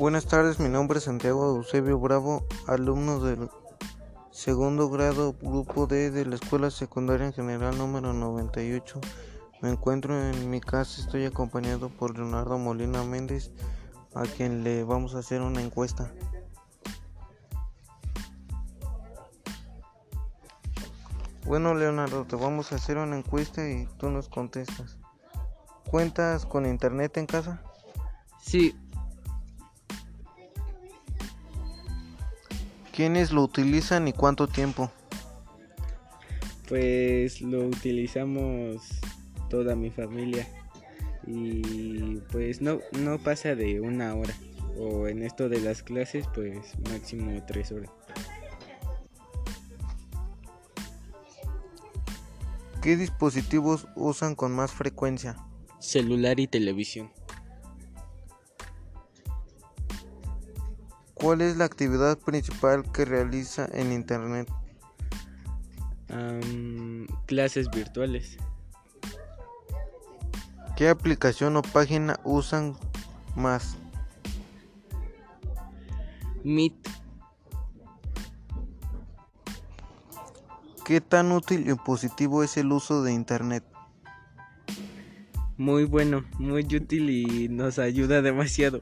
Buenas tardes, mi nombre es Santiago Eusebio Bravo, alumno del segundo grado grupo D de la Escuela Secundaria en General número 98. Me encuentro en mi casa, estoy acompañado por Leonardo Molina Méndez, a quien le vamos a hacer una encuesta. Bueno, Leonardo, te vamos a hacer una encuesta y tú nos contestas. ¿Cuentas con internet en casa? Sí, ¿Quiénes lo utilizan y cuánto tiempo? pues lo utilizamos toda mi familia y pues no, no pasa de una hora o en esto de las clases pues máximo tres horas. ¿Qué dispositivos usan con más frecuencia? Celular y televisión. ¿Cuál es la actividad principal que realiza en Internet? Clases virtuales. ¿Qué aplicación o página usan más? Meet. ¿Qué tan útil y positivo es el uso de Internet? Muy bueno, muy útil y nos ayuda demasiado.